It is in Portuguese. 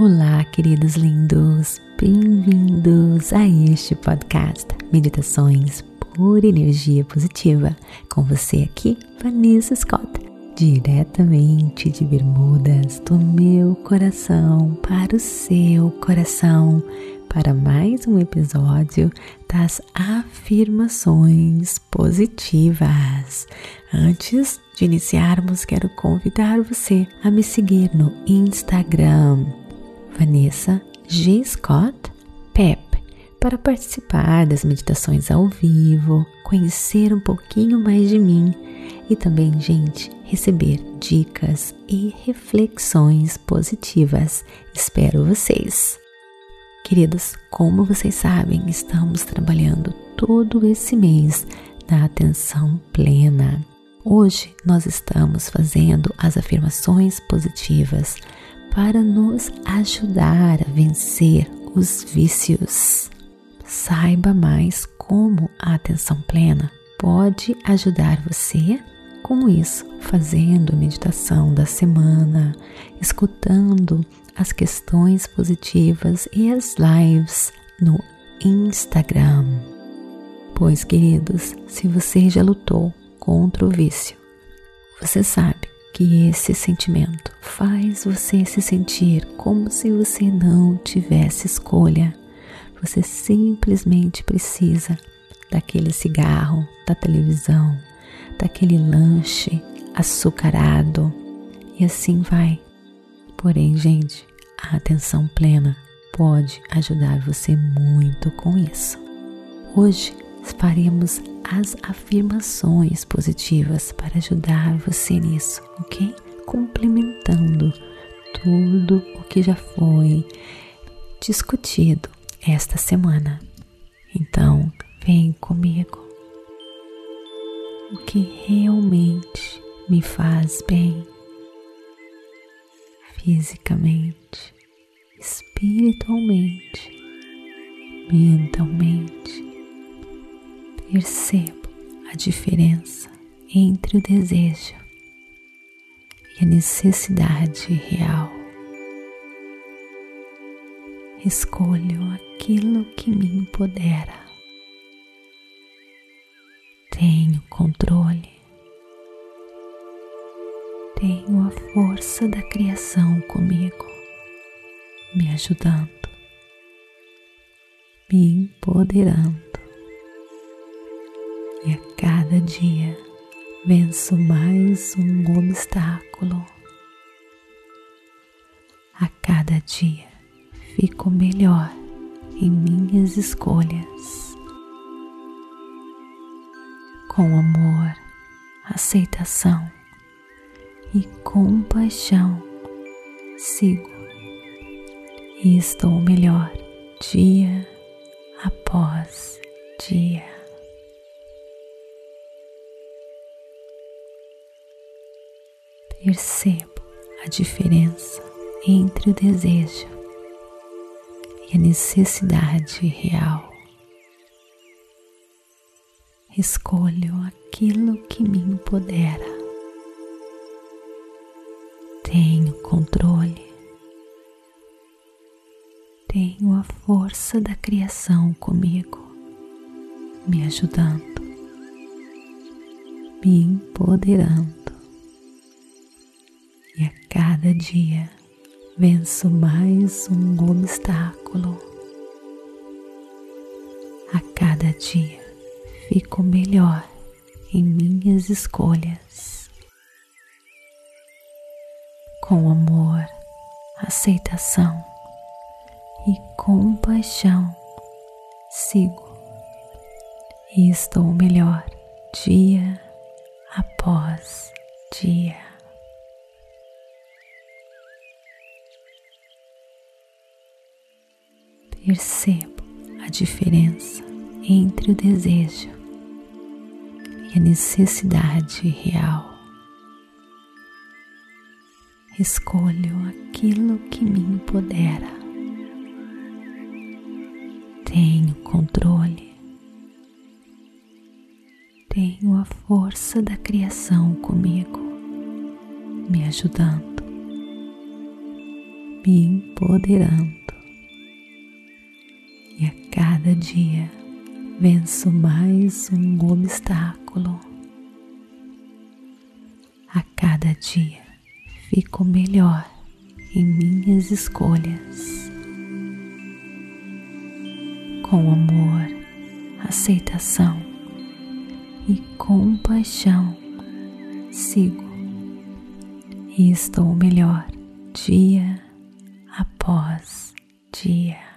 Olá, queridos lindos, bem-vindos a este podcast Meditações por Energia Positiva. Com você aqui, Vanessa Scott, diretamente de Bermudas, do meu coração para o seu coração, para mais um episódio das afirmações positivas. Antes de iniciarmos, quero convidar você a me seguir no Instagram Vanessa G. Scott Pep para participar das meditações ao vivo, conhecer um pouquinho mais de mim e também, gente, receber dicas e reflexões positivas. Espero vocês. Queridos, como vocês sabem, estamos trabalhando todo esse mês da atenção plena. Hoje nós estamos fazendo as afirmações positivas para nos ajudar a vencer os vícios. Saiba mais como a atenção plena pode ajudar você com isso, fazendo meditação da semana, escutando as questões positivas e as lives no Instagram. Pois, queridos, se você já lutou contra o vício, você sabe que esse sentimento faz você se sentir como se você não tivesse escolha. Você simplesmente precisa daquele cigarro, da televisão, daquele lanche açucarado e assim vai. Porém, gente, a atenção plena pode ajudar você muito com isso. Hoje faremos as afirmações positivas para ajudar você nisso, ok? Complementando tudo o que já foi discutido esta semana. Então, vem comigo. O que realmente me faz bem fisicamente, espiritualmente, mentalmente percebo a diferença entre o desejo e a necessidade real. Escolho aquilo que me empodera. Tenho controle. Tenho a força da criação comigo, me ajudando, me empoderando cada dia venço mais um obstáculo. A cada dia fico melhor em minhas escolhas. Com amor, aceitação e compaixão, sigo e estou melhor dia após dia. Percebo a diferença entre o desejo e a necessidade real. Escolho aquilo que me empodera. Tenho controle. Tenho a força da criação comigo, me ajudando, me empoderando cada dia venço mais um obstáculo. A cada dia fico melhor em minhas escolhas. Com amor, aceitação e compaixão, sigo e estou melhor dia após dia. Percebo a diferença entre o desejo e a necessidade real. Escolho aquilo que me empodera. Tenho controle. Tenho a força da criação comigo, me ajudando, me empoderando. Cada dia venço mais um obstáculo. A cada dia fico melhor em minhas escolhas. Com amor, aceitação e compaixão, sigo e estou melhor dia após dia.